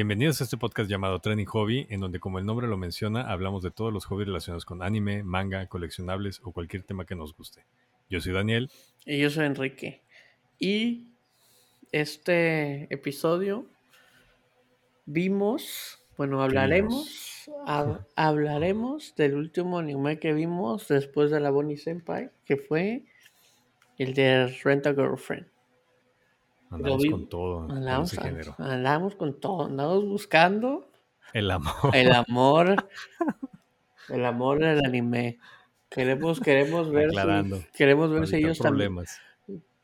Bienvenidos a este podcast llamado Training Hobby, en donde como el nombre lo menciona, hablamos de todos los hobbies relacionados con anime, manga, coleccionables o cualquier tema que nos guste. Yo soy Daniel. Y yo soy Enrique. Y este episodio vimos, bueno, hablaremos, hab- hablaremos del último anime que vimos después de la Bonnie Senpai, que fue el de Rent a Girlfriend. Andamos con todo con Andamos, ese género. andamos con todo, andamos buscando El amor. el amor, el amor del anime. Queremos, queremos ver, si, queremos ver si ellos también, problemas.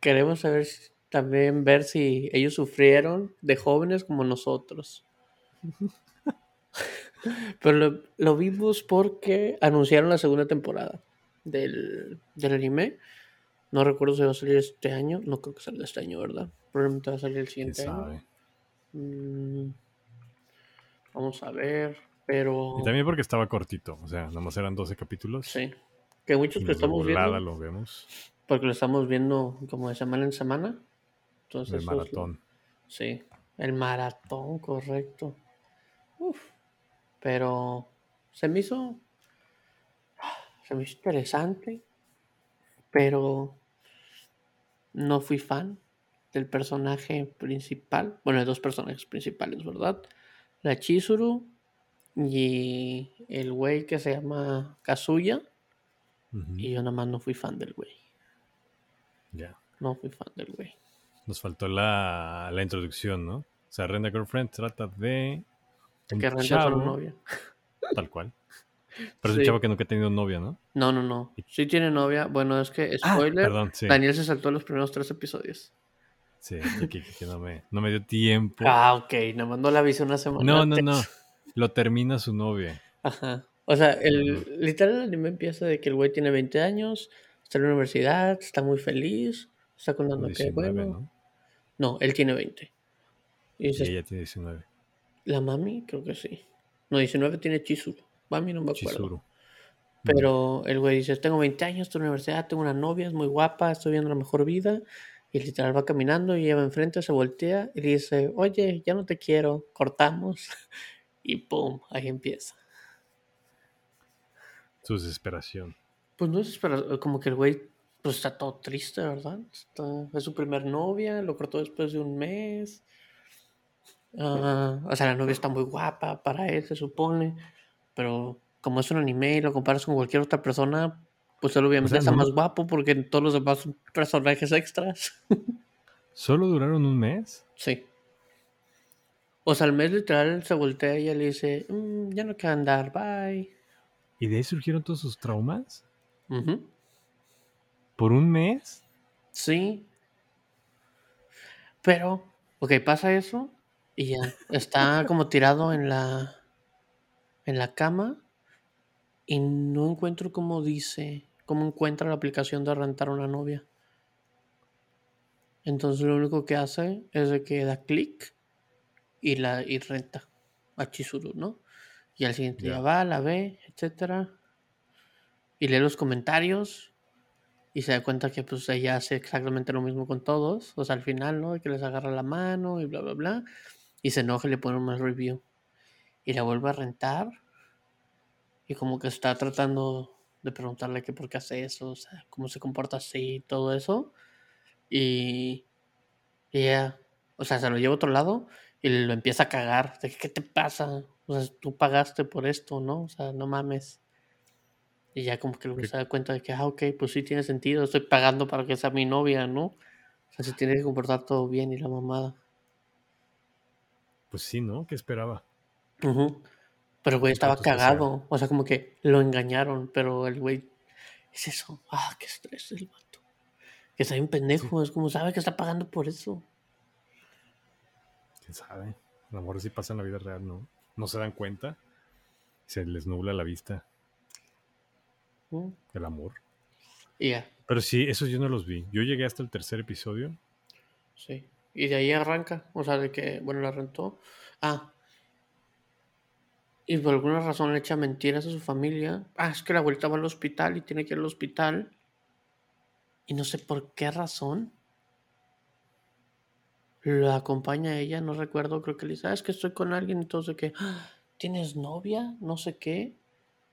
queremos saber también ver si ellos sufrieron de jóvenes como nosotros. Pero lo, lo vimos porque anunciaron la segunda temporada del, del anime. No recuerdo si va a salir este año. No creo que salga este año, ¿verdad? Probablemente va a salir el ¿Quién siguiente año. Mm, vamos a ver. Pero Y también porque estaba cortito, o sea, nomás eran 12 capítulos. sí. Que muchos que estamos viendo. lo vemos. Porque lo estamos viendo como de semana en semana. Entonces, El eso es lo- maratón. Sí, el maratón, correcto. Uf, pero se me hizo. Se me hizo interesante, pero no fui fan del personaje principal. Bueno, de dos personajes principales, ¿verdad? La Chizuru y el güey que se llama Kazuya. Y yo nada más no fui fan del güey. Ya. No fui fan del güey. Nos faltó la, la introducción, ¿no? O sea, Renda Girlfriend trata de un Que renta chavo, novia. tal cual. Pero es un chavo que nunca ha tenido novia, ¿no? No, no, no. Sí tiene novia. Bueno, es que, Ah, spoiler, perdón, sí. Daniel se saltó los primeros tres episodios. Sí, que, no, me, no me dio tiempo. Ah, ok. Nada más no la avisé una semana no, no, antes. no. Lo termina su novia. Ajá. O sea, el, literal el anime empieza de que el güey tiene 20 años, está en la universidad, está muy feliz, está contando que 19, bueno. ¿no? No, él tiene 20. Y Y dices, ella tiene 19. la mami, creo que sí. No, 19 tiene Chizuru. Mami no me acuerdo. Chizuru. Pero el güey dice, tengo 20 años, estoy en la universidad, tengo una novia, es muy guapa, estoy viendo la mejor vida. Y literal va caminando y lleva enfrente, se voltea y dice, oye, ya no te quiero, cortamos. Y pum, ahí empieza. Su desesperación. Pues no es espera- como que el güey pues está todo triste, ¿verdad? Está- es su primer novia, lo cortó después de un mes. Ah, o sea, la novia está muy guapa para él, se supone. Pero como es un anime y lo comparas con cualquier otra persona, pues él obviamente sea, está no- más guapo porque todos los demás son personajes extras. ¿Solo duraron un mes? Sí. O sea, al mes literal se voltea y le dice, "Mm, ya no quiero andar, bye. ¿Y de ahí surgieron todos sus traumas? ¿Por un mes? Sí. Pero, ok, pasa eso y ya. Está como tirado en la en la cama y no encuentro cómo dice, cómo encuentra la aplicación de rentar una novia. Entonces lo único que hace es de que da clic y la y renta a Chizuru, ¿no? Y al siguiente día va, la ve, etcétera. Y lee los comentarios y se da cuenta que pues ella hace exactamente lo mismo con todos. O sea, al final, ¿no? Que les agarra la mano y bla, bla, bla. Y se enoja y le pone un más review. Y la vuelve a rentar. Y como que está tratando de preguntarle que por qué hace eso, o sea, cómo se comporta así todo eso. Y, y ella, o sea, se lo lleva a otro lado y lo empieza a cagar. De que, ¿qué te pasa? O sea, tú pagaste por esto, ¿no? O sea, no mames. Y ya como que luego se da cuenta de que, ah, ok, pues sí tiene sentido, estoy pagando para que sea mi novia, ¿no? O sea, se tiene que comportar todo bien y la mamada. Pues sí, ¿no? ¿Qué esperaba? Ujú. Pero el güey estaba cagado, o sea, como que lo engañaron, pero el güey, es eso, ah, qué estrés el vato. Que está bien pendejo, es como, sabe que está pagando por eso. ¿Quién sabe? A lo mejor sí pasa en la vida real, ¿no? No se dan cuenta. Se les nubla la vista. ¿no? El amor. Y ya, Pero sí, esos yo no los vi. Yo llegué hasta el tercer episodio. sí. Y de ahí arranca, o sea, de que, bueno, la rentó. Ah. Y por alguna razón le echa mentiras a su familia. Ah, es que la abuelita va al hospital y tiene que ir al hospital. Y no sé por qué razón. la acompaña a ella, no recuerdo, creo que le dice, ah, es que estoy con alguien de que, "Ah, ¿tienes novia? No sé qué.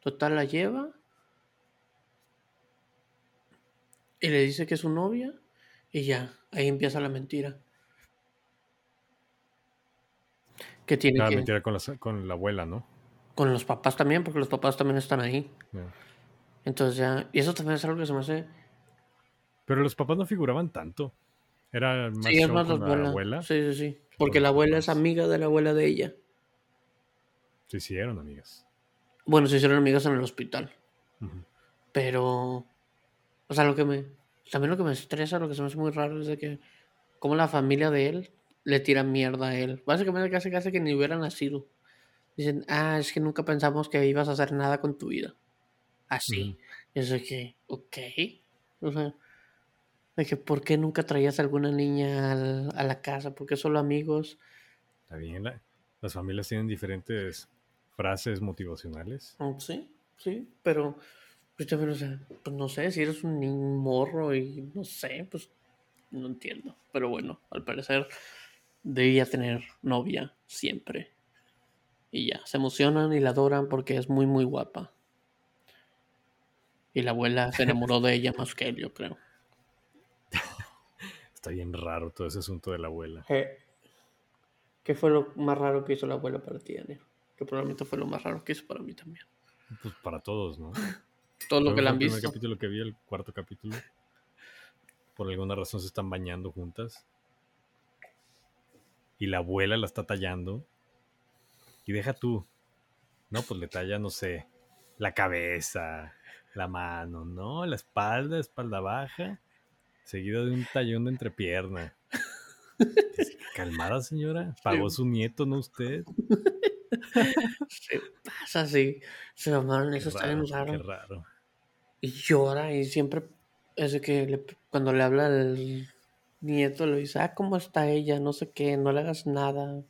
Total la lleva. Y le dice que es su novia. Y ya, ahí empieza la mentira. Que tiene Ah, que... mentira con la, con la abuela, ¿no? Con los papás también, porque los papás también están ahí. Entonces ya... Y eso también es algo que se me hace... Pero los papás no figuraban tanto. Era más Sí, es más la con abuela. la abuela. Sí, sí, sí. Porque la abuela es amiga de la abuela de ella. Se hicieron amigas. Bueno, se hicieron amigas en el hospital. Pero, o sea, lo que me, también lo que me estresa, lo que se me hace muy raro es de que, como la familia de él le tira mierda a él. Básicamente casi casi que ni hubiera nacido. Dicen, ah, es que nunca pensamos que ibas a hacer nada con tu vida. Así. Ujú. Y es de que, ok. O sea, de que, ¿por qué nunca traías alguna niña al- a la casa? ¿Por qué solo amigos? Está bien. la- las familias tienen diferentes frases motivacionales. Mm, Sí, sí, pero pues también, o sea, pues no sé, si eres un morro y no sé, pues no entiendo. Pero bueno, al parecer debía tener novia siempre. Y ya, se emocionan y la adoran porque es muy, muy guapa. Y la abuela se enamoró de ella más que él, yo creo. Está bien raro todo ese asunto de la abuela. ¿Qué fue lo más raro que hizo la abuela para ti, Daniel? Que probablemente fue lo más raro que hizo para mí también. Pues para todos, ¿no? Todo lo que la han el primer visto. capítulo que vi, el cuarto capítulo. Por alguna razón se están bañando juntas. Y la abuela la está tallando. Y deja tú. No, pues le talla, no sé, la cabeza, la mano, ¿no? La espalda, espalda baja. Seguido de un tallón de entrepierna. Calmada, señora. Pagó su nieto, no usted. Se pasa así. Se mamaron, eso está bien qué raro. Y llora y siempre es que le- cuando le habla al nieto le dice, ah, ¿cómo está ella? No sé qué, no le hagas nada.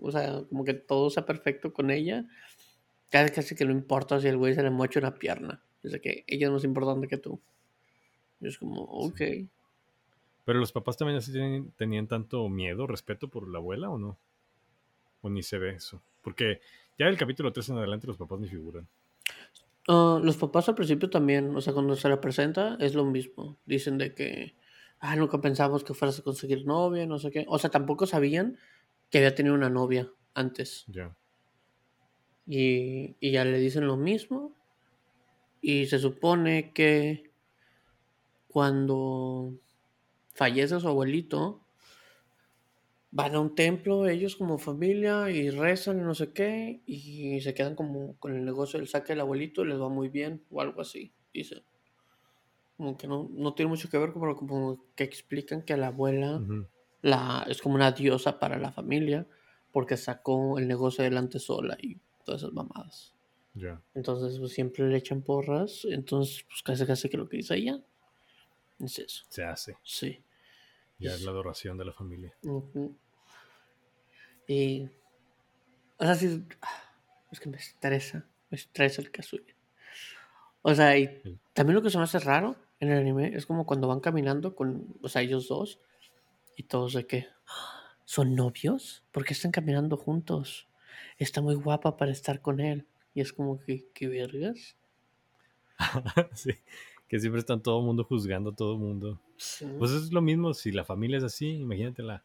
O sea, como que todo sea perfecto con ella. Casi casi que no importa si el güey se le mocha una pierna. Es de que ella es más importante que tú. Y es como, ok. Pero los papás también así tenían, tenían tanto miedo, respeto por la abuela o no? O ni se ve eso. Porque ya del capítulo 3 en adelante los papás ni figuran. Ah, los papás al principio también, o sea, cuando se la presenta es lo mismo. Dicen de que, ah, nunca pensamos que fueras a conseguir novia, no sé qué. O sea, tampoco sabían que había tenido una novia antes. Ya. Y, y ya le dicen lo mismo. Y se supone que cuando fallece su abuelito, van a un templo ellos como familia y rezan y no sé qué. Y se quedan como con el negocio del saque del abuelito y les va muy bien o algo así, dice. Como que no, no tiene mucho que ver, pero como que explican que la abuela. La, es como una diosa para la familia porque sacó el negocio adelante sola y todas esas mamadas. Ya. Entonces, pues siempre le echan porras. Entonces, pues casi casi que lo que dice ella es eso. Se hace. Sí. Ya es la adoración de la familia. Y. O sea, sí. ah, Es que me estresa. Me estresa el Kazuya. O sea, y también lo que se me hace raro en el anime es como cuando van caminando con. O sea, ellos dos. Y todos de. "Ah, ¿Son novios? ¿Por qué están caminando juntos? Está muy guapa para estar con él. Y es como que, ¿qué vergas? sí. Que siempre están todo el mundo juzgando a todo el mundo. Sí. Pues es lo mismo si la familia es así. Imagínate la,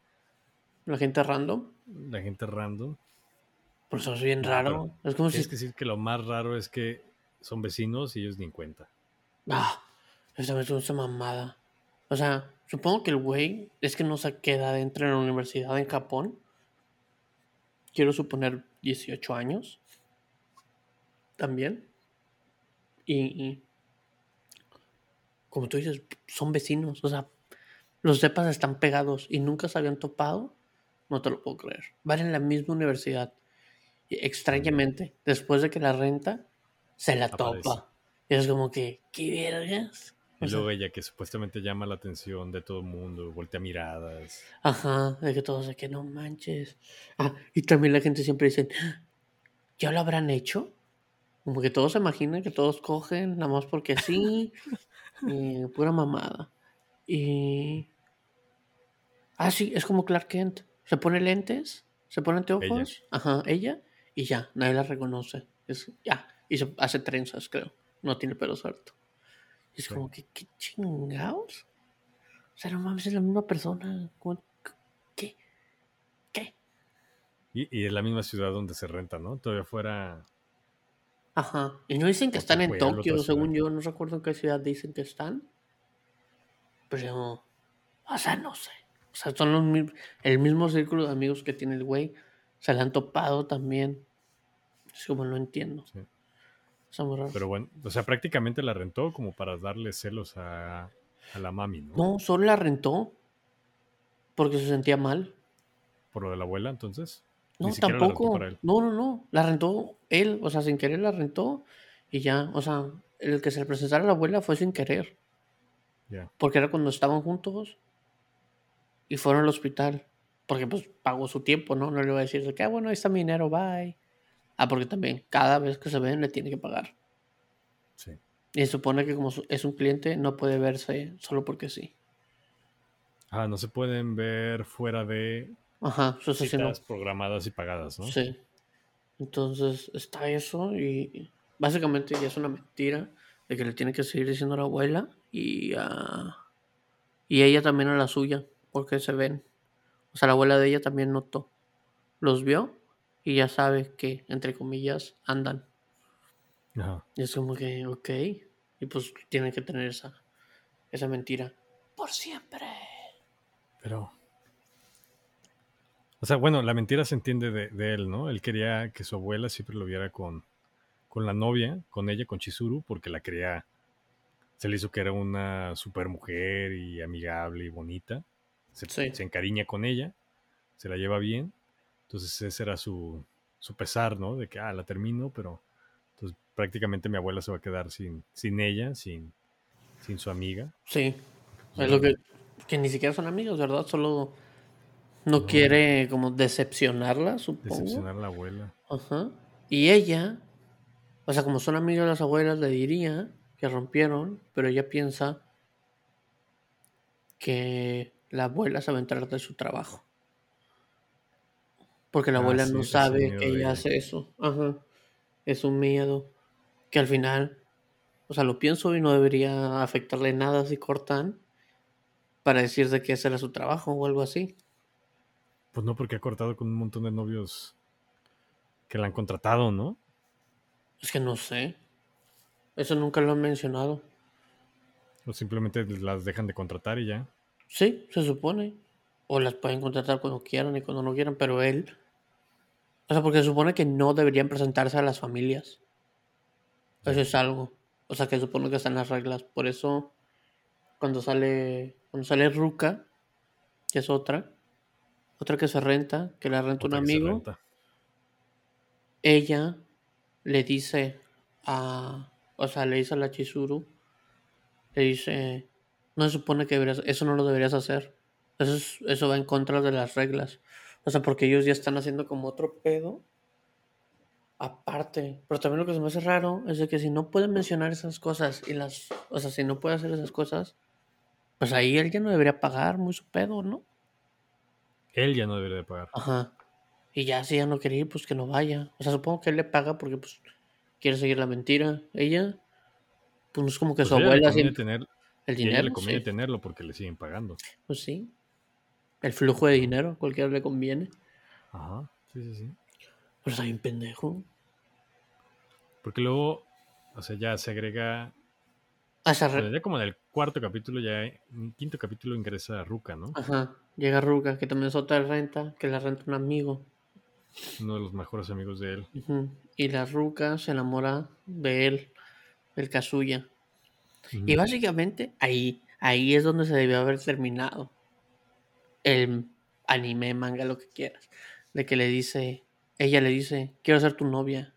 La gente random. la gente random. Por eso es bien raro. Es como si. Que decir que lo más raro es que son vecinos y ellos ni en cuenta. Ah, esa me esa mamada. O sea, supongo que el güey es que no se queda dentro de la universidad en Japón. Quiero suponer 18 años. También. Y, y como tú dices, son vecinos. O sea, los depas están pegados y nunca se habían topado. No te lo puedo creer. Van en la misma universidad. Y extrañamente, después de que la renta, se la Aparece. topa. Y es como que, ¿qué vergas? Y luego ella que supuestamente llama la atención de todo el mundo, voltea miradas. Ajá, de que todos de que no manches. Ah, y también la gente siempre dice, ¿ya lo habrán hecho? Como que todos se imaginan que todos cogen, nada más porque sí, pura mamada. Y, Ah, sí, es como Clark Kent. Se pone lentes, se pone anteojos, Ella. ajá, ella, y ya, nadie la reconoce. Es, ya, y se hace trenzas, creo. No tiene pelo suelto. Y es Sí. como que, ¿qué chingados? O sea, no mames, es la misma persona. ¿Cómo- ¿Qué? ¿Qué? Y, y es la misma ciudad donde se renta, ¿no? Todavía fuera. Ajá. Y no dicen que están en Tokio, según yo. No recuerdo en qué ciudad dicen que están. Pero, o sea, no sé. O sea, son los el mismo círculo de amigos que tiene el güey. Se le han topado también. Es como no entiendo. Sí. Está muy raro. Pero bueno, o sea, prácticamente la rentó como para darle celos a, a la mami, ¿no? No, solo la rentó. Porque se sentía mal. Por lo de la abuela, entonces. No, Ni la tampoco. No, no, no. La rentó él. O sea, sin querer la rentó. Y ya, o sea, el que se le presentara a la abuela fue sin querer. Ya. Porque era cuando estaban juntos y fueron al hospital. Porque pues pagó su tiempo, ¿no? No le iba a decir de que, ah, bueno, ahí está mi dinero, bye. Ah, porque también cada vez que se ven le tiene que pagar. Sí. Y se supone que como es un cliente no puede verse solo porque sí. Ah, no se pueden ver fuera de Ajá, sí, sí, no. citas programadas y pagadas, ¿no? Sí. Entonces está eso y básicamente ya es una mentira de que le tiene que seguir diciendo a la abuela y a... y ella también a la suya, porque se ven. O sea, la abuela de ella también notó. Los vio y ya sabe que, entre comillas, andan. Ajá. Y es como que, ok. Y pues tienen que tener esa, esa mentira. Por siempre. Pero. O sea, bueno, la mentira se entiende de, de él, ¿no? Él quería que su abuela siempre lo viera con, con la novia, con ella, con Chizuru, porque la quería. Se le hizo que era una super mujer y amigable y bonita. Se, Sí. se encariña con ella, se la lleva bien. Entonces, ese era su, su pesar, ¿no? De que, ah, la termino, pero. Entonces, prácticamente mi abuela se va a quedar sin, sin ella, sin, sin su amiga. Sí. Ya. Es lo que, que ni siquiera son amigos, ¿verdad? Solo no, No. quiere como decepcionarla, supongo. Decepcionar a la abuela. Ajá. Y ella, o sea, como son amigas de las abuelas, le diría que rompieron, pero ella piensa que la abuela se va a enterar de su trabajo. Porque la Ah, abuela sí, no sabe que ella. hace eso. Ajá. Es un miedo que al final, o sea, lo pienso y no debería afectarle nada si cortan para decir de que ese era su trabajo o algo así. Pues no, porque ha cortado con un montón de novios que la han contratado, ¿no? Es que no sé. Eso nunca lo han mencionado. O simplemente las dejan de contratar y ya. Sí, se supone. O las pueden contratar cuando quieran y cuando no quieran, pero él. O sea, porque se supone que no deberían presentarse a las familias. Eso es algo. O sea, que supone que están las reglas. Por eso, cuando sale. Cuando sale Ruka, que es otra. Otra que se renta, que la renta un Otra se amigo. renta. ella le dice a, o sea, le dice a la Chizuru, le dice, no se supone que deberías, eso no lo deberías hacer, eso, es- eso va en contra de las reglas, o sea, porque ellos ya están haciendo como otro pedo aparte, pero también lo que se me hace raro es de que si no pueden mencionar esas cosas y las, o sea, si no puede hacer esas cosas, pues ahí él ya no debería pagar muy su pedo, ¿no? Él ya no debería de pagar. Ajá. Y ya si ella no quiere ir, pues que no vaya. O sea, supongo que él le paga porque pues quiere seguir la mentira. Ella, pues no es como que Pues su le abuela tener, El a ella dinero, le conviene sí. tenerlo porque le siguen pagando. Pues sí. El flujo de dinero, cualquiera le conviene. Ajá. Sí, sí, sí. Pero está bien pendejo. Porque luego, o sea, ya se agrega. Ah, esa bueno, re- ya como en el cuarto capítulo, ya en el quinto capítulo ingresa Ruka, ¿no? Ajá. Llega Ruga, que también es otra renta, que la renta un amigo. Uno de los mejores amigos de él. Y la Ruca se enamora de él, del Kazuya. Y básicamente ahí, ahí es donde se debió haber terminado el anime, manga, lo que quieras. De que le dice, ella le dice, quiero ser tu novia,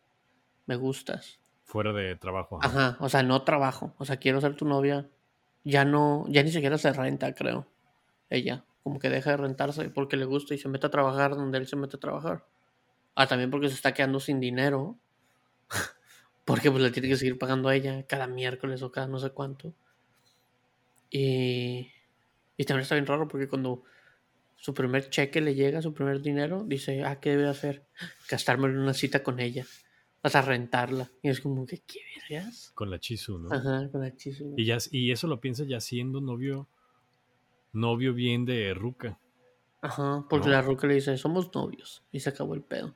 me gustas. Fuera de trabajo. ajá. Ajá, o sea, no trabajo, o sea, quiero ser tu novia. Ya no, ya ni siquiera se renta, creo. Ella, como que deja de rentarse porque le gusta y se mete a trabajar donde él se mete a trabajar. Ah, también porque se está quedando sin dinero. porque pues le tiene que seguir pagando a ella cada miércoles o cada no sé cuánto. Y, y también está bien raro porque cuando su primer cheque le llega, su primer dinero, dice, ah, ¿qué debe hacer? Gastarme en una cita con ella. Vas a rentarla. Y es como que, ¿qué vergas? Con la Chisu, ¿no? Ajá, con la Chisu. Y, ya, y eso lo piensa ya siendo novio, novio bien de Ruca. Ajá, porque la Ruca le dice, somos novios. Y se acabó el pedo.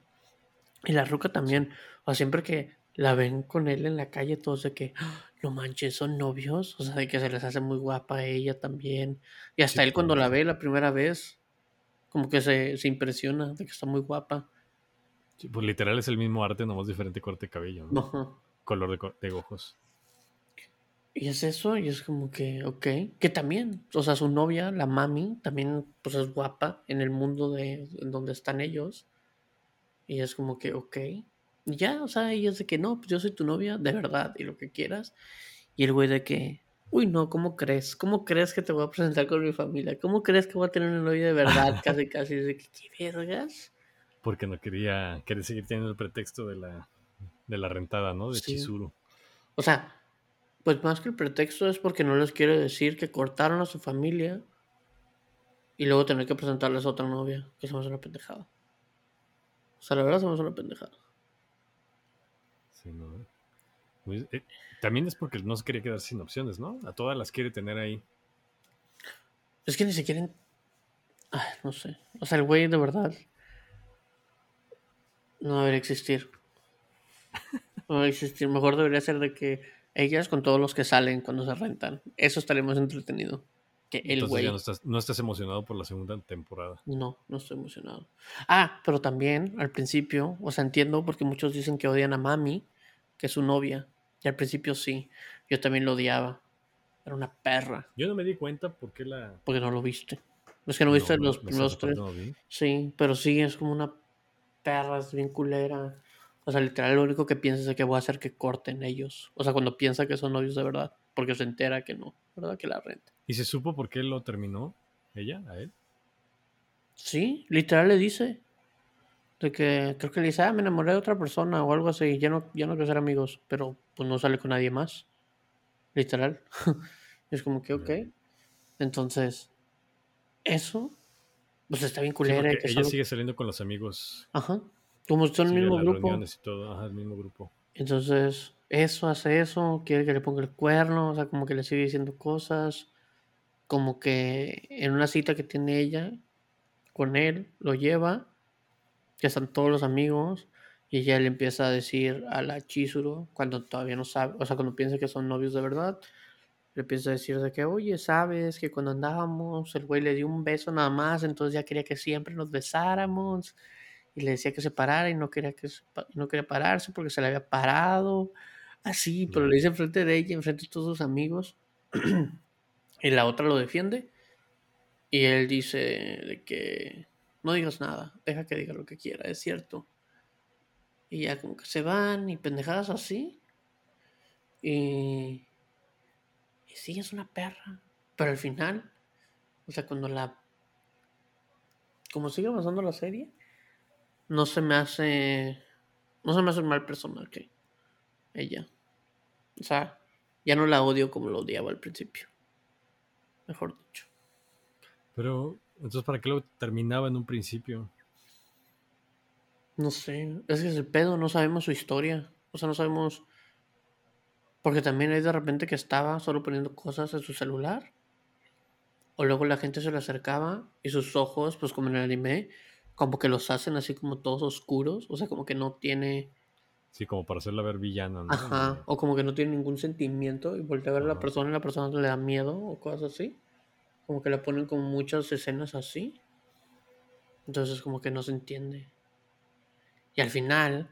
Y la Ruca también, o sea, siempre que la ven con él en la calle, todos de que, no manches, son novios. O sea, de que se les hace muy guapa a ella también. Y hasta él cuando la ve la primera vez, como que se, se, impresiona de que está muy guapa. Sí, pues literal es el mismo arte, nomás diferente corte de cabello, ¿no? Ajá. Color de, de, ojos. Y es eso, y es como que, ok. Que también, o sea, su novia, la mami, también pues es guapa en el mundo de en donde están ellos. Y es como que, ok. Y ya, o sea, ella es de que no, pues yo soy tu novia, de verdad, y lo que quieras. Y el güey de que, uy, no, ¿cómo crees? ¿Cómo crees que te voy a presentar con mi familia? ¿Cómo crees que voy a tener una novia de verdad? casi, casi, de que, ¿qué vergas? Porque no quería, quería seguir teniendo el pretexto de la, de la rentada, ¿no? De Chizuru. O sea, pues más que el pretexto es porque no les quiere decir que cortaron a su familia y luego tener que presentarles a otra novia, que somos una pendejada. O sea, la verdad somos una pendejada. Sí, no. Pues, eh, también es porque no se quería quedar sin opciones, ¿no? A todas las quiere tener ahí. Es que ni siquiera. Ay, no sé. O sea, el güey de verdad. No debería existir. No debería existir. Mejor debería ser de que ellas con todos los que salen cuando se rentan. Eso estaría entretenido que el güey. no estás, no estás emocionado por la segunda temporada. No, no estoy emocionado. Ah, pero también al principio, o sea, entiendo porque muchos dicen que odian a Mami, que su novia. Y al principio sí, yo también lo odiaba. Era una perra. Yo no me di cuenta por qué la. Porque no lo viste. Es que no, viste los primeros tres. sí, pero sí, es como una perra, es bien culera. O sea, literal, lo único que piensa es que voy a hacer que corten ellos. O sea, cuando piensa que son novios de verdad. Porque se entera que no, ¿verdad? Que la renta. ¿Y se supo por qué lo terminó ella, a él? Sí, literal le dice. De que creo que le dice, ah, me enamoré de otra persona o algo así. Ya no, ya no quiero ser amigos. Pero pues no sale con nadie más. Literal. es como que, ok. Entonces, eso. Pues está bien culera. ella sigue saliendo con los amigos. Ajá. Como son el mismo grupo. Y todo. Ajá, el mismo grupo. Entonces, eso hace eso, quiere que le ponga el cuerno, o sea, como que le sigue diciendo cosas, como que en una cita que tiene ella con él, lo lleva, ya están todos los amigos, y ella le empieza a decir a la Chizuru, cuando todavía no sabe, o sea, cuando piensa que son novios de verdad, le empieza a decir de que, oye, sabes que cuando andábamos, el güey le dio un beso nada más, entonces ya quería que siempre nos besáramos y le decía que se parara y no quería, que no quería pararse porque se le había parado. Así, pero le dice enfrente de ella, enfrente de todos sus amigos. y la otra lo defiende. Y él dice de que no digas nada, deja que diga lo que quiera, es cierto. Y ya como que se van y pendejadas así. Y, y sí, es una perra. Pero al final, o sea, cuando la... Como sigue avanzando la serie, no se me hace. No se me hace un mal personaje. Ella. O sea, ya no la odio como lo odiaba al principio. Mejor dicho. Pero, entonces, ¿para qué lo terminaba en un principio? No sé. Es que es el pedo, no sabemos su historia. O sea, no sabemos. Porque también hay de repente que estaba solo poniendo cosas en su celular. O luego la gente se le acercaba y sus ojos, pues como en el anime, como que los hacen así como todos oscuros, o sea, como que no tiene... Sí, como para hacerla ver villana, ¿no? Ajá, o como que no tiene ningún sentimiento y voltea a ver a la persona y la persona le da miedo o cosas así. Como que le ponen como muchas escenas así. Entonces como que no se entiende. Y al final,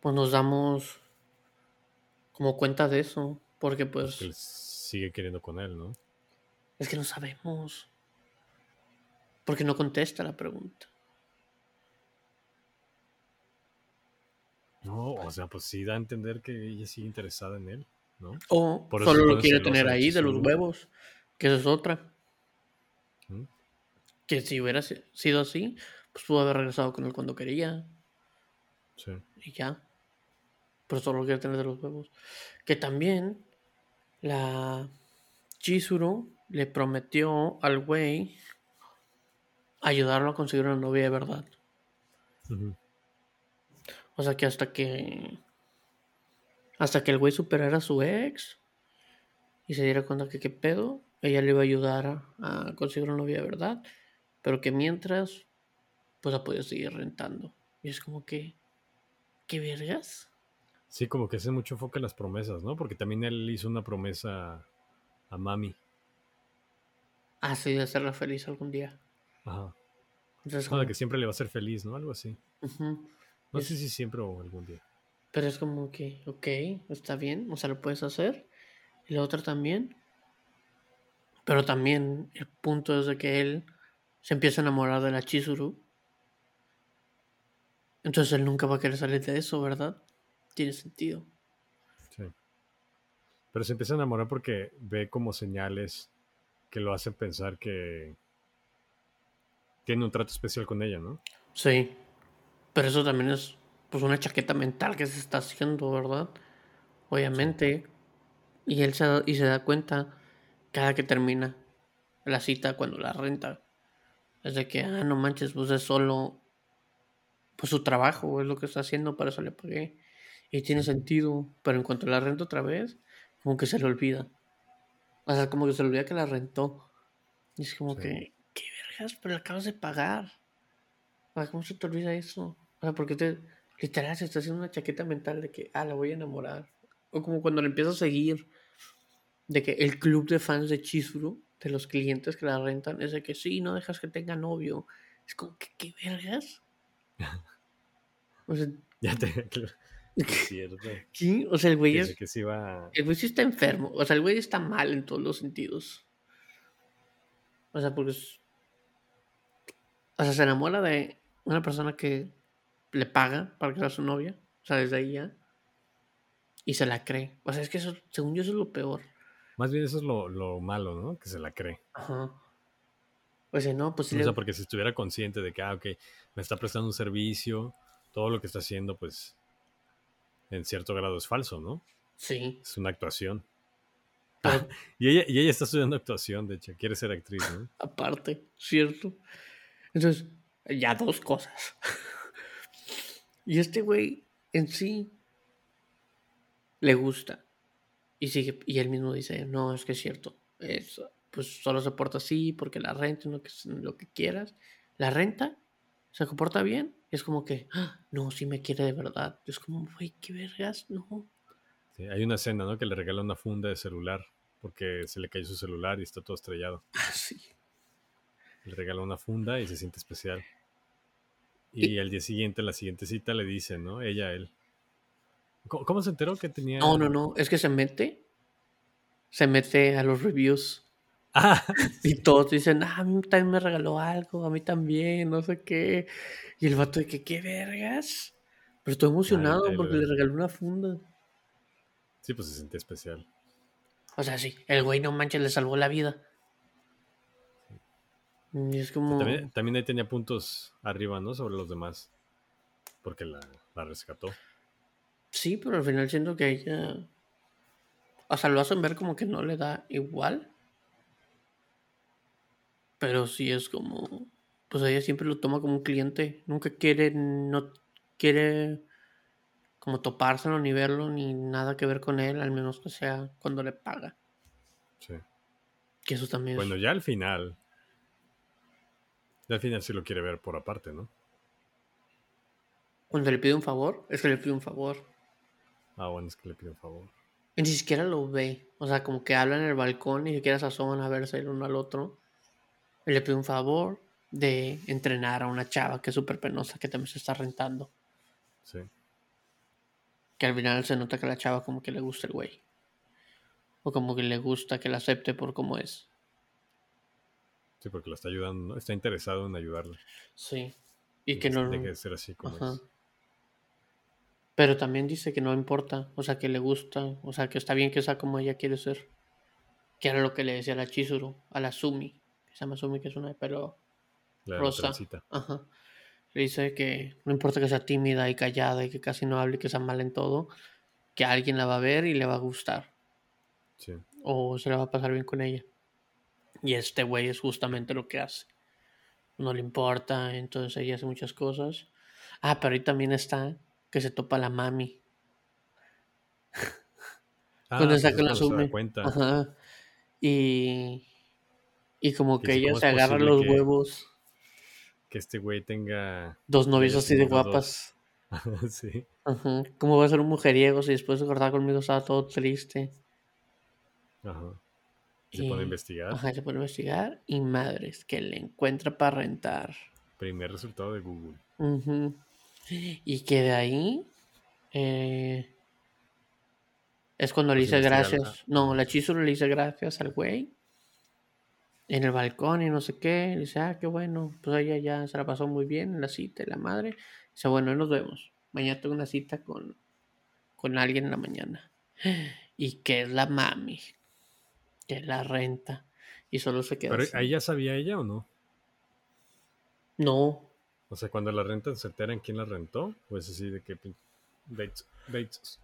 pues nos damos como cuenta de eso, porque pues... él sigue queriendo con él, ¿no? Es que no sabemos. Porque no contesta la pregunta. No, o sea, pues sí da a entender que ella sigue interesada en él, ¿no? O solo lo quiere tener ahí de los huevos, que esa es otra. ¿Mm? Que si hubiera sido así, pues pudo haber regresado con él cuando quería. Sí. Y ya. Pero solo lo quiere tener de los huevos. Que también la Chizuru le prometió al güey. ayudarlo a conseguir una novia de verdad. O sea que hasta que. Hasta que el güey superara a su ex y se diera cuenta que qué pedo, ella le iba a ayudar a, a conseguir una novia verdad. Pero que mientras, pues la podía seguir rentando. Y es como que. ¿Qué vergas? Sí, como que hace mucho enfoque en las promesas, ¿no? Porque también él hizo una promesa a Mami. Así de hacerla feliz algún día. Ajá. Entonces, No, de como- que siempre le va a ser feliz, ¿no? Algo así. Ujú. No Es- sé si siempre o algún día. Pero es como que, ok, está bien, o sea, lo puedes hacer. Y la otra también. Pero también el punto es de que él se empieza a enamorar de la Chizuru. Entonces él nunca va a querer salir de eso, ¿verdad? Tiene sentido. Sí. Pero se empieza a enamorar porque ve como señales que lo hacen pensar que tiene un trato especial con ella, ¿no? Sí. Pero eso también es pues una chaqueta mental que se está haciendo, ¿verdad? Obviamente. Y él se y se da cuenta cada que termina la cita cuando la renta. Es de que, ah, no manches, pues es solo pues su trabajo, es lo que está haciendo, para eso le pagué. Y tiene sentido, pero en cuanto la renta otra vez, como que se le olvida. O sea, como que se le olvida que la rentó. Y es como Sí. que, ¿qué vergas? Pero la acabas de pagar. O sea, ¿cómo se te olvida eso? O sea, porque te, literal se está haciendo una chaqueta mental de que, ah, la voy a enamorar. O como cuando le empieza a seguir, de que el club de fans de Chizuru, de los clientes que la rentan, es de que sí, no dejas que tenga novio. Es como que, ¿qué vergas? O sea, Ya te. Es cierto. ¿qué? O sea, el güey es, que sí va. el güey sí está enfermo. O sea, el güey está mal en todos los sentidos. O sea, porque es- O sea, se enamora de una persona que le paga para que sea su novia. O sea, desde ahí ya. Y se la cree. O sea, es que eso, según yo, eso es lo peor. Más bien eso es lo, lo malo, ¿no? Que se la cree. Ajá. O sea, no, pues sí O le- sea, porque si estuviera consciente de que, ah, ok, me está prestando un servicio, todo lo que está haciendo, pues, en cierto grado es falso, ¿no? Sí. Es una actuación. Y ella, y ella está estudiando actuación, de hecho, quiere ser actriz, ¿no? aparte, ¿cierto? Entonces, ya dos cosas. y este güey en sí le gusta. Y sigue, y él mismo dice, no, es que es cierto. Es, pues solo se porta así porque la renta, lo que, lo que quieras. La renta, se comporta bien. Y es como que, "Ah, no, sí me quiere de verdad. Y es como, güey, qué vergas, no. Sí, hay una escena, ¿no? Que le regala una funda de celular porque se le cayó su celular y está todo estrellado. Así. Le regala una funda y se siente especial. Y al día siguiente, la siguiente cita, le dice, ¿no? Ella a él. ¿Cómo, se enteró que tenía...? No, no, no. Es que se mete. Se mete a los reviews. Ah, Y todos dicen, ah, a mí también me regaló algo, a mí también, no sé qué. Y el vato de que, ¿qué vergas? Pero estoy emocionado porque le regaló una funda. sí, pues se sentía especial. O sea, sí, el güey no manches, le salvó la vida. Y es como... También, también ahí tenía puntos arriba, ¿no? Sobre los demás. Porque la, la rescató. Sí, pero al final siento que ella... O sea, lo hacen ver como que no le da igual. Pero sí es como... Pues ella siempre lo toma como un cliente. Nunca quiere... No quiere... Como topárselo ni verlo ni nada que ver con él. Al menos que sea cuando le paga. Sí. Que eso también Bueno, es... ya al final. Ya al final sí lo quiere ver por aparte, ¿no? Cuando le pide un favor, es que le pide un favor. Ah, bueno, es que le pido un favor. Y ni siquiera lo ve. O sea, como que hablan en el balcón, ni siquiera se asoman a verse el uno al otro. Y le pide un favor de entrenar a una chava que es súper penosa, que también se está rentando. Sí. Que al final se nota que a la chava como que le gusta el güey. O como que le gusta que la acepte por cómo es. Sí, porque lo está ayudando, ¿no? Está interesado en ayudarle. Sí. Y Y que no... Deje de ser así como Ajá. es. Pero también dice que no importa, o sea, que le gusta, o sea, que está bien que sea como ella quiere ser. Que era lo que le decía a la Chizuru, a la Sumi, que se llama Sumi, que es una de pelo La rosa. Ajá. Le dice que no importa que sea tímida y callada y que casi no hable y que sea mal en todo, que alguien la va a ver y le va a gustar. Sí. O se la va a pasar bien con ella. Y este güey es justamente lo que hace. no le importa, entonces ella hace muchas cosas. Ah, pero ahí también está que se topa la mami. Ah, cuando pues saca la sube. cuenta. Ajá. Y, y como Que ella ¿cómo se agarra los que- huevos. Que este güey tenga. Dos novias haya así de guapas. sí. Ajá. ¿Cómo va a ser un mujeriego si después de cortar conmigo estaba todo triste? Ajá. Se pone a Y- investigar. Ajá, se pone a investigar. Y madres, que le encuentra para rentar. Primer resultado de Google. Ujú. Y que de ahí eh, es cuando le Pues dice la- gracias. No, la Chizuru le dice gracias al güey en el balcón y no sé qué. Le dice, ah, qué bueno. Pues ella ya se la pasó muy bien en la cita y la madre. Dice, bueno, nos vemos. Mañana tengo una cita con, con alguien en la mañana. Y que es la mami. Que la renta. Y solo se queda Pero así. ahí ya sabía ella o no? No, O sea, cuando la rentan se enteran quién la rentó. O es así de que. Dates. Dates.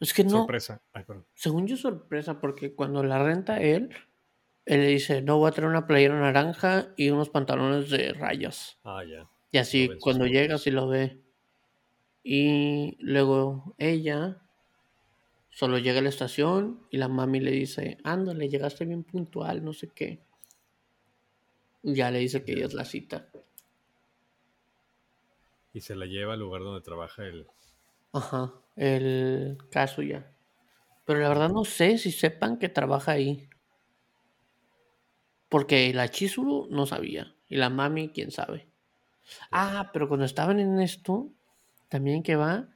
es que no. Sorpresa. Ay. Según yo, sorpresa, porque cuando la renta él, él le dice, no, voy a traer una playera naranja y unos pantalones de rayas. Ah, ya. Y así, cuando llega, sí lo ve. Y luego ella solo llega a la estación y la mami le dice, ándale, llegaste bien puntual, no sé qué. Y ya le dice que ella es la cita. Y se la lleva al lugar donde trabaja el. Ajá, el caso ya. Pero la verdad no sé si sepan que trabaja ahí. Porque la Chizuru no sabía. Y la mami, quién sabe. Ah, pero cuando estaban en esto, también que va,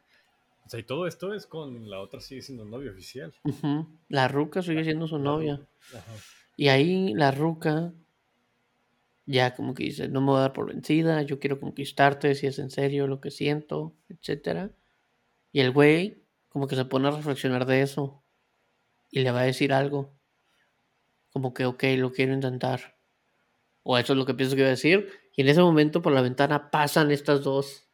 O sea, y todo esto es con la otra sigue siendo novia oficial. la Ruca sigue siendo su La novia. Ajá. Y ahí la Ruca ya como que dice, no me voy a dar por vencida, yo quiero conquistarte si es en serio lo que siento, etcétera. Y el güey como que se pone a reflexionar de eso y le va a decir algo. Como que, ok, lo quiero intentar. O eso es lo que pienso que iba a decir. Y en ese momento por la ventana pasan estas dos.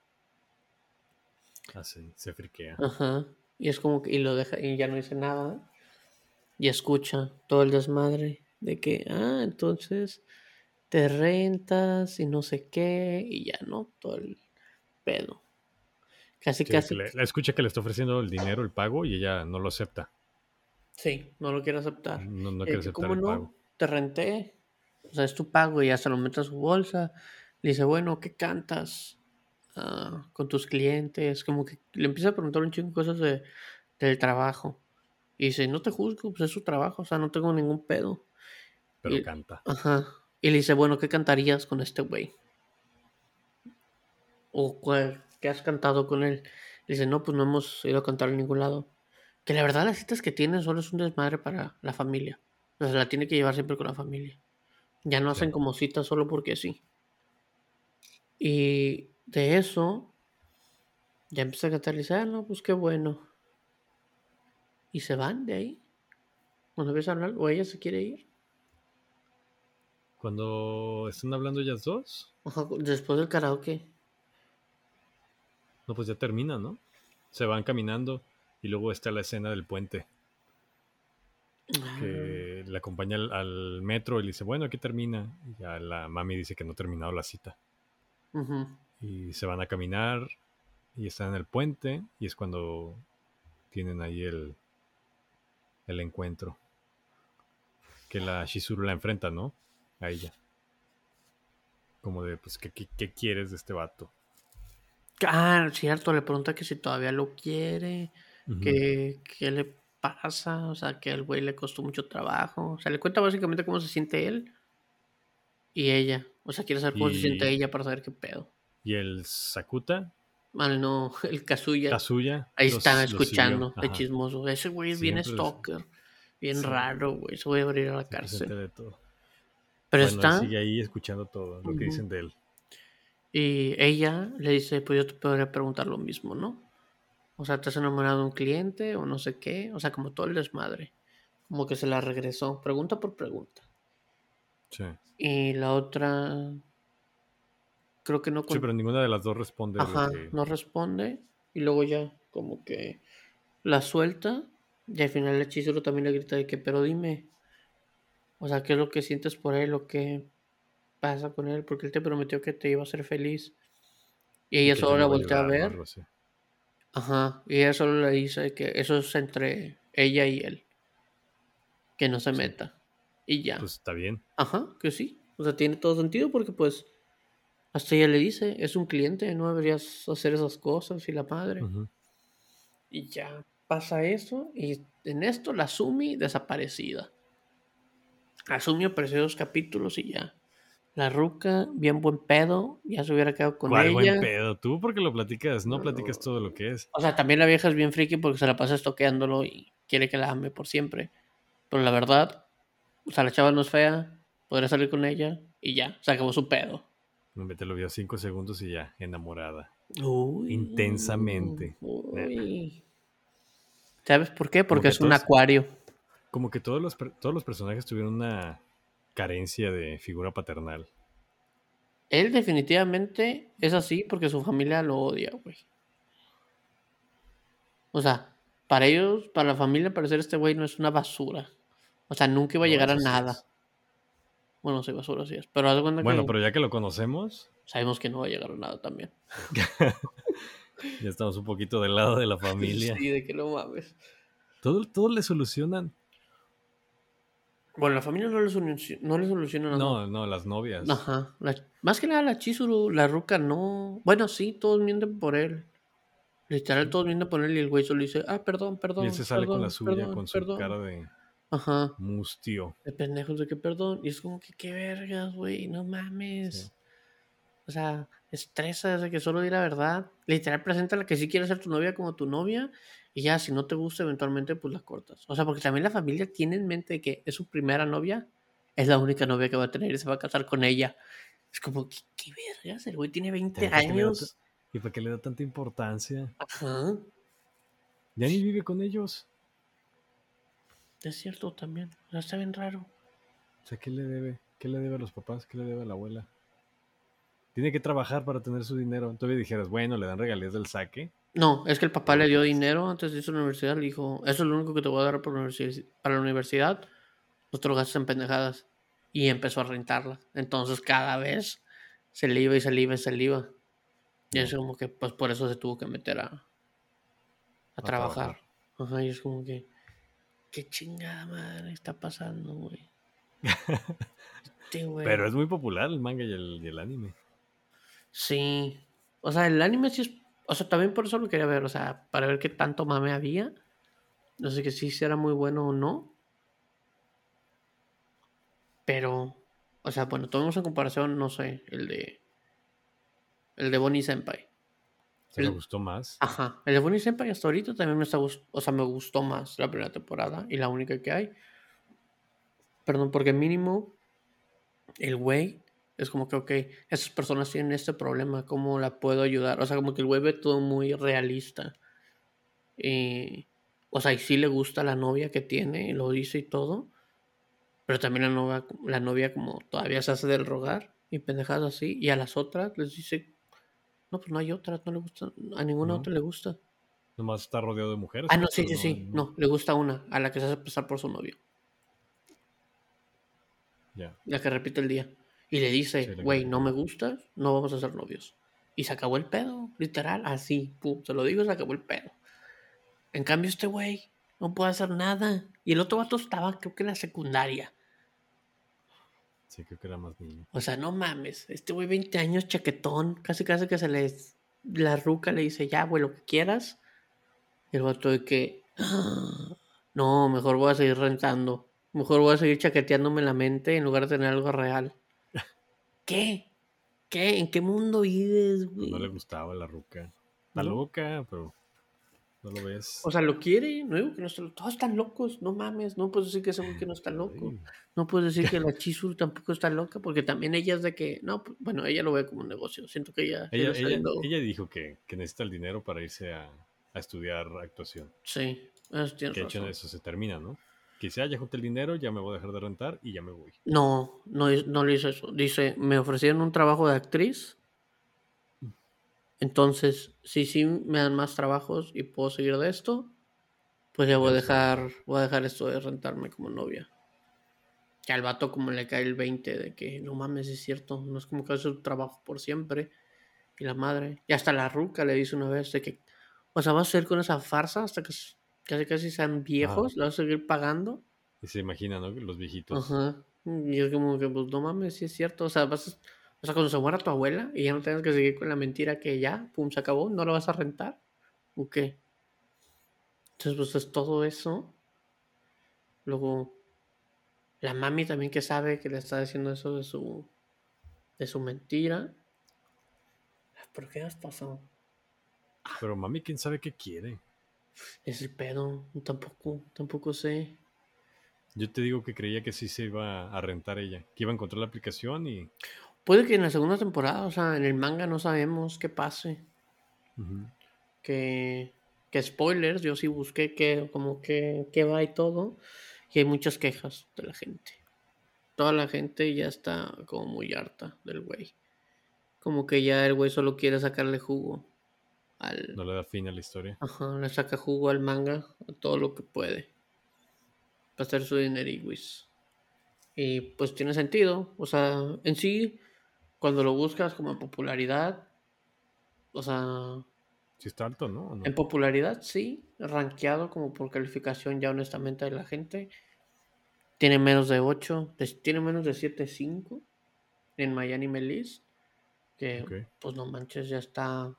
Así, se friquea. Ajá. Y es como que, y lo deja, y ya no dice nada. Y escucha todo el desmadre de que, ah, entonces te rentas y no sé qué, y ya no, todo el pedo. Casi, Sí, casi. la escucha que le está ofreciendo el dinero, el pago, y ella no lo acepta. Sí, no lo quiere aceptar. No, no Eh, quiere aceptar ¿Cómo el no? pago. Te renté. O sea, es tu pago y ya se lo mete a su bolsa. Le dice, bueno, ¿qué cantas ah, con tus clientes? Como que le empieza a preguntar un chingo de cosas de, del trabajo. Y dice, no te juzgo, pues es su trabajo, o sea, no tengo ningún pedo. Pero y- canta. Ajá. Y le dice, bueno, ¿qué cantarías con este güey? ¿O cuál- qué has cantado con él? Le dice, no, pues no hemos ido a cantar en ningún lado. Que la verdad las citas que tienen solo es un desmadre para la familia. O sea, se la tiene que llevar siempre con la familia. Ya no hacen como citas solo porque sí. Y de eso, ya empieza a cantar y dice, ah, no, pues qué bueno. Y se van de ahí. Cuando empieza a hablar, o ella se quiere ir. Cuando están hablando ellas dos, Ajá, después del karaoke. no, pues ya termina, ¿no? Se van caminando y luego está la escena del puente, Ah. que le acompaña al, al metro y le dice, bueno, aquí termina. Y ya la mami dice que no ha terminado la cita. Y se van a caminar y están en el puente y es cuando tienen ahí el, el encuentro. Que la Shizuru la enfrenta, ¿no? A ella. Como de, pues, ¿qué, qué, qué quieres de este vato? Ah, cierto, le pregunta que si todavía lo quiere, Ujú. que qué le pasa, o sea, que al güey le costó mucho trabajo. O sea, le cuenta básicamente cómo se siente él y ella. O sea, quiere saber cómo se siente ella para saber qué pedo. Y el Sakuta, Mal no, el Kazuya. Kazuya. Ahí los- está escuchando, de chismoso. Ese güey es bien Siempre stalker, bien raro, güey. Se voy a abrir a la cárcel. de todo. Pero bueno, está, sigue ahí escuchando todo lo que dicen de él. y ella le dice, pues yo te podría preguntar lo mismo, ¿no? O sea, ¿te has enamorado de un cliente o no sé qué? O sea, como todo el desmadre. Como que se la regresó, pregunta por pregunta. Sí. Y la otra, creo que no Sí, con- pero ninguna de las dos responde Ajá, que- no responde. Y luego ya, como que la suelta. Y al final el Chizuru también le grita de que, pero dime. O sea, ¿qué es lo que sientes por él? O qué. pasa con él? Porque él te prometió que te iba a hacer feliz. Y ella solo la voltea a ver. Ajá. Y ella solo le dice que eso es entre ella y él. Que no se meta. Y ya. Pues está bien. Ajá, que sí. O sea, tiene todo sentido porque pues hasta ella le dice, es un cliente, no deberías hacer esas cosas y la madre. Y ya pasa eso y en esto la Sumi desaparecida. La Sumi apareció dos capítulos y ya. La ruca, bien buen pedo, ya se hubiera quedado con ¿Cuál ella. buen pedo? Tú porque lo platicas, no, platicas todo lo que es. O sea, también la vieja es bien friki porque se la pasa estoqueándolo y quiere que la ame por siempre. Pero la verdad, o sea, la chava no es fea, podría salir con ella y ya, se acabó su pedo. Me te lo vio cinco segundos y ya, enamorada. Uy, Intensamente. uy. ¿Sabes por qué? Porque es un acuario. Como que todos los, todos los personajes tuvieron una carencia de figura paternal. Él definitivamente es así porque su familia lo odia, güey. O sea, para ellos, para la familia, parecer este güey no es una basura. O sea, nunca iba a No, llegar a nada. es. Bueno, sí, basura sí es. Pero haz cuenta Bueno, que pero ya que lo conocemos, sabemos que no va a llegar a nada también. ya estamos un poquito del lado de la familia. Sí, de que no mames. Todo, todo le solucionan. Bueno, la familia no le, soluciona, no le soluciona nada. No, no, las novias. Ajá. la- más que nada la Chizuru, la Ruca no. Bueno, sí, todos mienten por él. Literal, todos mienten por él y el güey solo dice, ah, perdón, perdón. y él se sale con perdón, la suya, perdón, con su perdón". cara de Ajá. mustio. De pendejos de que perdón. Y es como que qué vergas, güey, no mames. Sí. O sea, estresa de que solo di la verdad. Literal, presenta la que sí quiere ser tu novia como tu novia. Y ya, si no te gusta, eventualmente, pues la cortas. O sea, porque también la familia tiene en mente que es su primera novia. Es la única novia que va a tener y se va a casar con ella. Es como, ¿qué, qué vergas? El güey tiene 20 ¿Y para qué le da años. ¿Y para qué le da tanta importancia? Ajá. Ya ni vive con ellos. Es cierto también. O sea, está bien raro. O sea, ¿qué le debe? ¿Qué le debe a los papás? ¿Qué le debe a la abuela? Tiene que trabajar para tener su dinero. Todavía dijeras, bueno, le dan regalías del saque. No, es que el papá le dio dinero antes de irse a la universidad. Le dijo, eso es lo único que te voy a dar para la universi- para la universidad. Otro gastos en pendejadas. Y empezó a rentarla. Entonces cada vez se le iba y se le iba y se le iba. Y es como que, pues por eso se tuvo que meter a, a, A trabajar. Ajá, y es como que, qué chingada madre está pasando, güey. Sí, güey. Pero es muy popular el manga y el, y el anime. Sí. O sea, el anime sí es. O sea, también por eso lo quería ver. O sea, para ver qué tanto mame había. No sé que si era muy bueno o no. Pero. O sea, bueno, tomemos en comparación, no sé, el de. El de Bonnie Senpai. ¿Se me gustó más? Ajá. El de Bonnie Senpai hasta ahorita también me está O sea, me gustó más la primera temporada. Y la única que hay. Perdón, porque mínimo. El güey es como que, ok, esas personas tienen este problema, ¿cómo la puedo ayudar? O sea, como que el güey ve todo muy realista. Y, o sea, y sí le gusta la novia que tiene, y lo dice y todo. Pero también la novia, la novia como todavía se hace del rogar y pendejadas así. Y a las otras les dice, no, pues no hay otras, no le gusta, a ninguna No. otra le gusta. Nomás está rodeado de mujeres. Ah, no, pero sí, sí, sí, no, le gusta una, a la que se hace pasar por su novio. Ya. la que repite el día. Y le dice, güey, no me gustas, no vamos a ser novios. Y se acabó el pedo, literal, así, pum, se lo digo, se acabó el pedo. En cambio, este güey no puede hacer nada. Y el otro vato estaba, creo que en la secundaria. Sí, creo que era más niño. O sea, no mames, este güey 20 años, chaquetón, casi casi que se le... La ruca le dice, ya, güey, lo que quieras. Y el vato de que... "Ah, No, mejor voy a seguir rentando. Mejor voy a seguir chaqueteándome la mente en lugar de tener algo real. ¿Qué? ¿Qué? ¿En qué mundo vives, Pues güey? no le gustaba la ruca. Está No. loca, pero no lo ves. O sea, lo quiere, no que no está. Todos están locos, no mames. No puedes decir que ese que no está loco. No puedes decir que la Chizuru tampoco está loca, porque también ella es de que, no, pues, bueno, ella lo ve como un negocio. Siento que ella, Ella, ella, ella dijo que, que necesita el dinero para irse a, a estudiar actuación. Sí, eso tienes Que hecho eso se termina, ¿no? Ah, ya junté el dinero, ya me voy a dejar de rentar y ya me voy. No, no, no le hizo eso. Dice, me ofrecieron un trabajo de actriz. Entonces, si sí me dan más trabajos y puedo seguir de esto, pues ya voy a dejar, voy a dejar esto de rentarme como novia. Que al vato como le cae el 20 de que no mames, es cierto, no es como que hace su trabajo por siempre. Y la madre. Y hasta la ruca le dice una vez de que, o sea, vas a seguir con esa farsa hasta que casi casi sean viejos, la vas a seguir pagando. Y se imagina, ¿no? Los viejitos. Ajá. Y es como que, pues no mames, sí es cierto. O sea, vas a, o sea, cuando se muera tu abuela y ya no tengas que seguir con la mentira que ya, pum, se acabó, no lo vas a rentar. ¿O qué? Entonces, pues es todo eso. Luego, la mami también que sabe que le está diciendo eso de su, de su mentira. ¿Por qué has pasado? Pero mami, quién sabe qué quiere. Es el pedo, tampoco, tampoco sé. Yo te digo que creía que sí se iba a rentar ella, que iba a encontrar la aplicación y... Puede que en la segunda temporada, o sea, en el manga no sabemos qué pase. Que, que spoilers, yo sí busqué que, como que, que va y todo, y hay muchas quejas de la gente. Toda la gente ya está como muy harta del güey. Como que ya el güey solo quiere sacarle jugo al... No le da fin a la historia. Ajá, le saca jugo al manga, a todo lo que puede. Para hacer su dineriguis. Y pues tiene sentido. O sea, en sí, cuando lo buscas como popularidad, o sea... Sí está alto, ¿no? En popularidad, sí. Rankeado como por calificación ya honestamente de la gente. Tiene menos de 8, tiene menos de 7.5 en Miami Melis que pues no manches, ya está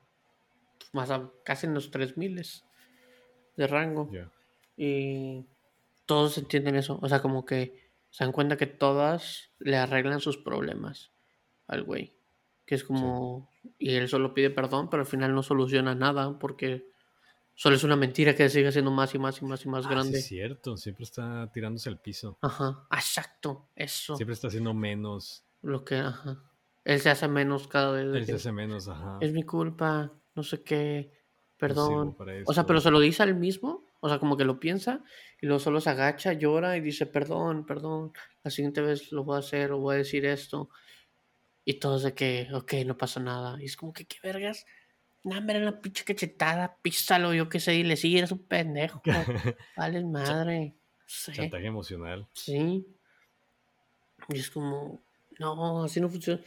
más casi en los 3000 de rango. Y todos entienden eso, o sea, como que se dan cuenta que todas le arreglan sus problemas al güey. Que es como. Y él solo pide perdón, pero al final no soluciona nada porque solo es una mentira que sigue siendo más y más y más y más ah, grande. es cierto, siempre está tirándose al piso. Ajá, exacto, eso. Siempre está haciendo menos. Lo que, ajá. Él se hace menos cada vez. Él se hace menos, ajá. Es mi culpa, no sé qué, perdón. o sea, pero se lo dice al mismo, o sea, como que lo piensa y luego solo se agacha, llora y dice, perdón, perdón, la siguiente vez lo voy a hacer o voy a decir esto. Y todos de que, ok, no pasa nada. Y es como que, ¿qué vergas? No, me la pinche cachetada, písalo, yo qué sé, y le sigue, eres un pendejo. vale, madre. Chantaje emocional. Sí. Y es como, no, así no funciona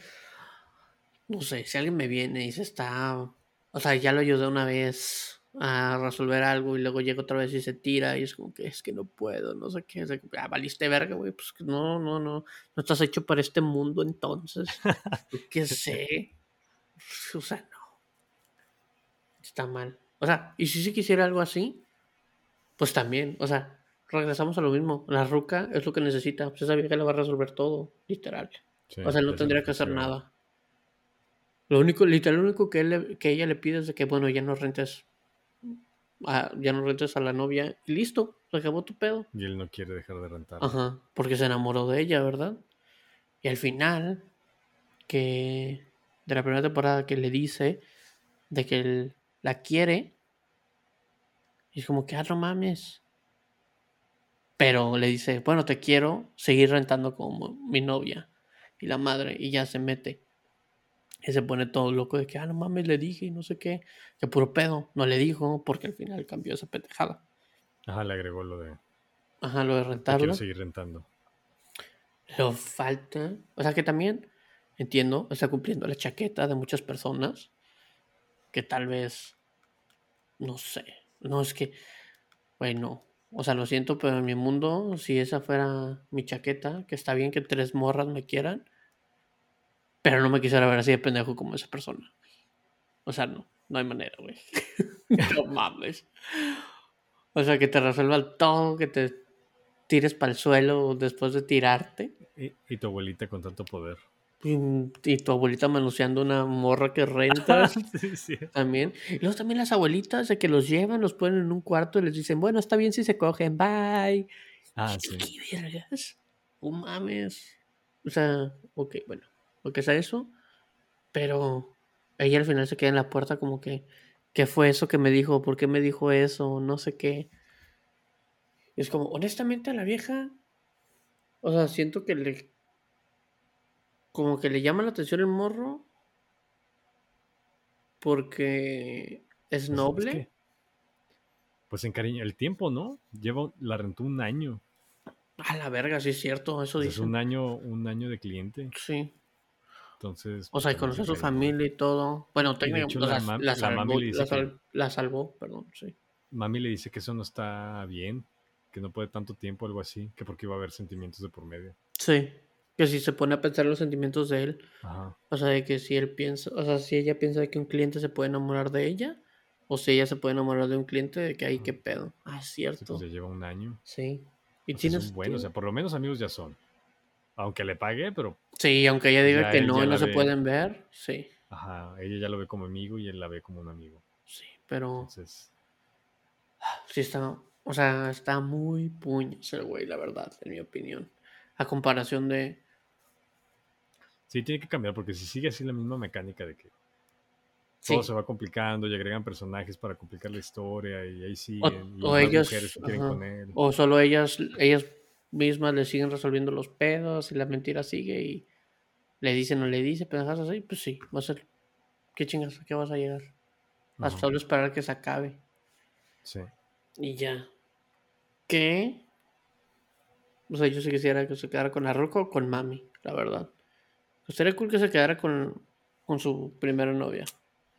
no sé, si alguien me viene y se está, o sea, ya lo ayudé una vez a resolver algo y luego llega otra vez y se tira y es como que es que no puedo, no sé qué, es ah, valiste verga, güey, pues no, no, no, no estás hecho para este mundo entonces, qué sé, o sea, no, está mal, o sea, y si sí quisiera algo así, pues también, o sea, regresamos a lo mismo, la ruca es lo que necesita, pues esa vieja le va a resolver todo, literal, o sea, no tendría que hacer nada. Lo único, literal, lo único que, él, que ella le pide es de que, bueno, ya no rentes a, ya no rentes a la novia y listo, se acabó tu pedo. Y él no quiere dejar de rentar. Ajá, porque se enamoró de ella, ¿verdad? Y al final, que de la primera temporada que le dice de que él la quiere, y es como que, ah, no mames. Pero le dice, bueno, te quiero seguir rentando como mi novia. Y la madre, y ya se mete. Y se pone todo loco de que, ah, no mames, le dije y no sé qué. Que puro pedo. No le dijo porque al final cambió esa pendejada. Ajá, le agregó lo de. Ajá, lo de rentarlo. Quiero seguir rentando. Lo falta. O sea que también, entiendo, está cumpliendo la chaqueta de muchas personas. Que tal vez. No sé. No es que. Bueno. O sea, lo siento, pero en mi mundo, si esa fuera mi chaqueta, que está bien que tres morras me quieran pero no me quisiera ver así de pendejo como esa persona. O sea, no, no hay manera, güey. no mames. O sea, que te resuelva todo, que te tires para el suelo después de tirarte. Y, tu abuelita con tanto poder. Y, tu abuelita manoseando una morra que rentas. sí, sí. También. Y luego también las abuelitas de que los llevan, los ponen en un cuarto y les dicen, bueno, está bien si se cogen, bye. Ah, sí. ¿Qué vergas? Oh, mames. O sea, ok, bueno que sea eso, pero ella al final se queda en la puerta como que, ¿qué fue eso que me dijo? ¿Por qué me dijo eso? No sé qué. es como, honestamente a la vieja, o sea, siento que le, como que le llama la atención el morro, porque es pues, noble. pues en cariño, el tiempo, ¿no? Lleva, la rentó un año. A la verga, sí es cierto, eso O sea, es dice. un año, un año de cliente. Sí. Entonces. O pues, sea, y conoció a su familia y todo. Bueno, técnicamente la salvó, la, sal- la perdón, sí. Mami le dice que eso no está bien, que no puede tanto tiempo, algo así, que porque iba a haber sentimientos de por medio. Sí. Que si se pone a pensar los sentimientos de él, Ajá. o sea, de que si él piensa, o sea, si ella piensa de que un cliente se puede enamorar de ella, o si ella se puede enamorar de un cliente, de que ahí qué pedo. Ah, es Sí, cierto. pues ya lleva un año. Sí. Y O sea, tienes. buenos, o sea, por lo menos amigos ya son. Aunque le pague, pero Sí, aunque ella diga que él no y no se ve. pueden ver, sí. ajá, ella ya lo ve como amigo y él la ve como un amigo. Sí, pero Entonces, sí está, o sea, está muy puños el güey, la verdad, en mi opinión. A comparación de, sí tiene que cambiar porque si sigue así la misma mecánica de que sí, todo se va complicando y agregan personajes para complicar la historia y ahí o, siguen y o ellos, mujeres que quieren con él. o solo ellas, ellas mismas le siguen resolviendo los pedos y la mentira sigue y le dice, no le dice, pendejas así, pues sí, va a ser, ¿qué chingas? ¿A qué vas a llegar? A Ajá, solo esperar que se acabe. sí. Y ya. ¿Qué? O sea, yo sí quisiera que se quedara con Arruco o con Mami, la verdad. Estaría cool que se quedara con, con su primera novia.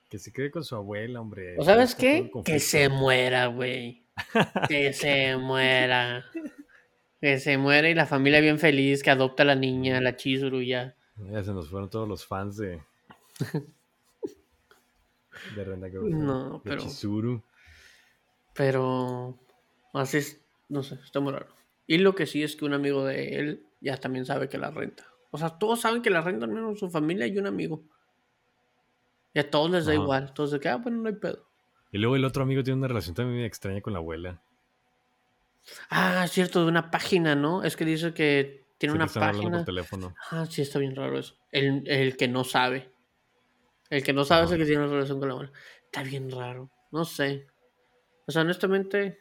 Que se quede con su abuela, hombre. ¿O sabes qué? Que se muera, güey. Que se muera. Que se muera y la familia bien feliz, que adopta a la niña, la Chizuru ya. Ya se nos fueron todos los fans de. de Renda Girlfriend. No, de pero- Chizuru. Pero así es, no sé, está muy raro. Y lo que sí es que un amigo de él ya también sabe que la renta. O sea, todos saben que la renta, al menos su familia y un amigo. Y a todos les da Ajá. igual. Todos de que, ah, bueno, no hay pedo. Y luego el otro amigo tiene una relación también extraña con la abuela. Ah, es cierto, de una página, ¿no? Es que dice que tiene una página. por teléfono. Ah, sí, está bien raro eso. El, el que no sabe. El que no sabe es el que tiene una relación con la abuela. Está bien raro. No sé. O sea, honestamente,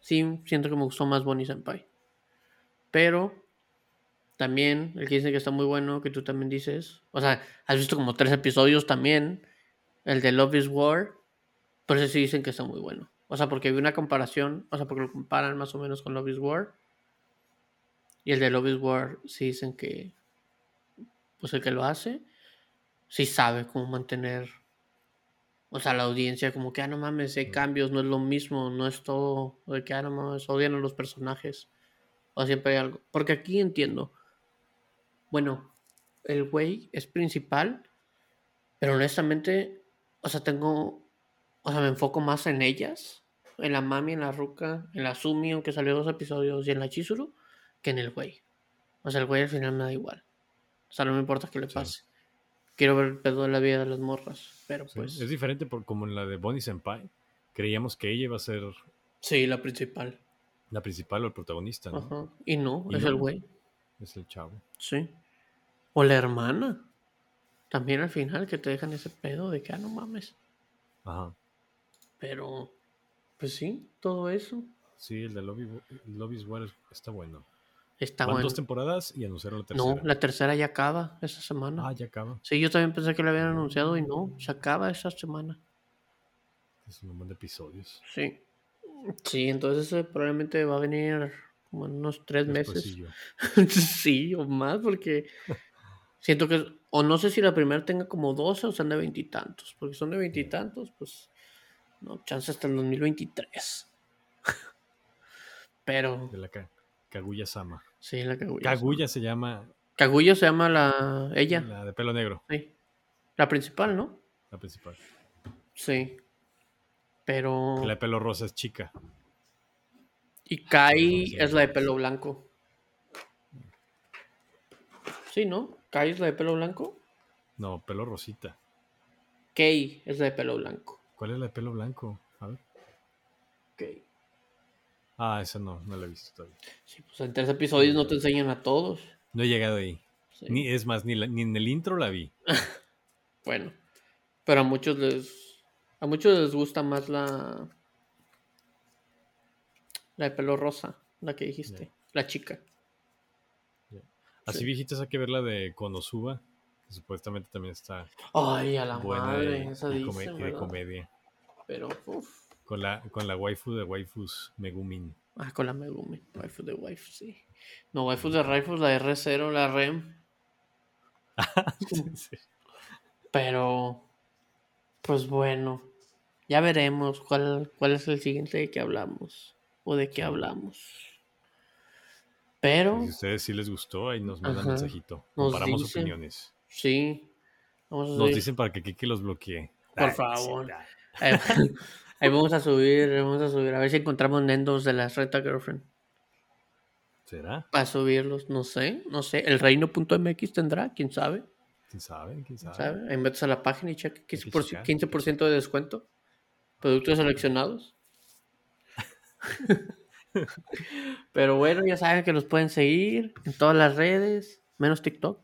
sí siento que me gustó más Bonnie Senpai. Pero también, el que dice que está muy bueno, que tú también dices. O sea, has visto como tres episodios también. El de Love is War. Pero ese sí dicen que está muy bueno. O sea, porque vi una comparación. O sea, porque lo comparan más o menos con Love is War. Y el de Love is War sí dicen que. Pues el que lo hace. Sí sabe cómo mantener. O sea, la audiencia, como que, ah, no mames, hay cambios, no es lo mismo, no es todo. De que, ah, no mames, odian a los personajes. O siempre hay algo. Porque aquí entiendo. Bueno, el güey es principal. Pero honestamente, o sea, tengo. O sea, me enfoco más en ellas. En la mami, en la ruca, en la Sumi, aunque salió dos episodios, y en la Chizuru, que en el güey. O sea, el güey al final me da igual. O sea, no me importa qué le Sí. pase. Quiero ver el pedo de la vida de las morras. Pero Sí, pues. Es diferente por, como en la de Bonnie Senpai. Creíamos que ella iba a ser Sí, la principal. la principal o el protagonista, ¿no? Ajá. Y no, Y es no. el güey. Es el chavo. Sí. O la hermana. También al final que te dejan ese pedo de que, ah, no mames. Ajá. Pero, pues sí, todo eso Sí, el de Love is War está bueno. está Van bueno. dos temporadas y anunciaron la tercera. No, la tercera ya acaba esa semana. Ah, ya acaba. Sí, yo también pensé que la habían anunciado y no, se acaba esa semana. Es un montón de episodios. Sí. Sí, entonces ese probablemente va a venir como en unos tres meses. Sí, o más, porque siento que, o no sé si la primera tenga como 12 o sean de veintitantos, porque son de veintitantos, pues, no, chance hasta el 2023. Pero, De la Ka- Kaguya Sama. sí, la Kaguya. Kaguya se llama Kaguya se llama la, ella, la de pelo negro, sí. La principal, ¿no? la principal. Sí. Pero, La de pelo rosa es chica. y Kai es la de pelo blanco. Sí, ¿no? Kai es la de pelo blanco. No, pelo rosita. Kei es la de pelo blanco. ¿Cuál es la de pelo blanco? A ver. Kei. Ah, esa no, no la he visto todavía. Sí, pues en tres episodios no te enseñan a todos. No he llegado ahí. Sí. Ni, es más, ni, la- ni en el intro la vi. Bueno, pero a muchos les a muchos les gusta más la la de pelo rosa, la que dijiste, la chica. Así Sí. viejitas hay que ver la de Konosuba, supuestamente también está Ay, a la madre, y, esa de ¿verdad? comedia. Pero uf, Con la, con la waifu de waifus Megumin. Ah, con la Megumi. Waifu de waifu, sí. No, waifu de rifles, la R0, la REM. Sí, sí. Pero, pues bueno, ya veremos cuál, cuál es el siguiente de que hablamos. O de qué hablamos. Pero, Si a ustedes sí les gustó, ahí nos mandan Ajá. mensajito. Comparamos dicen. opiniones. Sí. Vamos a Nos subir- dicen para que Kiki los bloquee. Por favor. Ahí, ahí vamos a subir, vamos a subir. A ver si encontramos nendos de la Renta Girlfriend. ¿Será? Para subirlos, no sé, no sé. El reino.mx tendrá, quién sabe. ¿Quién sabe? ¿Quién sabe? ¿sabe? Ahí metes a la página y checa Hay que 15%, checar, 15% de descuento. Productos seleccionados. Pero bueno, ya saben que los pueden seguir en todas las redes, menos TikTok.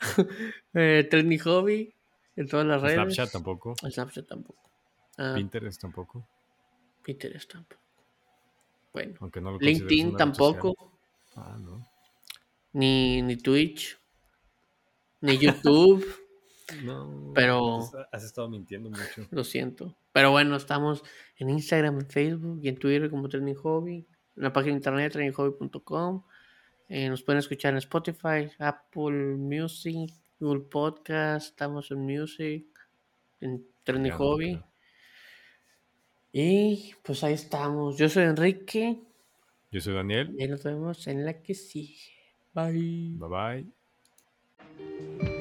eh, Trendy Hobby, en todas las redes. Snapchat tampoco. Snapchat tampoco. Ah, Pinterest tampoco. Pinterest tampoco. Bueno, Aunque no lo LinkedIn tampoco. Ah, no. Ni, ni Twitch. Ni YouTube. No. Pero- Has, estado mintiendo mucho. Lo siento. Pero bueno, estamos en Instagram, en Facebook y en Twitter como Training Hobby. En la página de internet. Eh, nos pueden escuchar en Spotify, Apple Music, Google Podcast, Amazon Music, en Ya, Hobby. Y pues ahí estamos. Yo soy Enrique. Yo soy Daniel. Y nos vemos en la que sigue. Bye. Bye bye.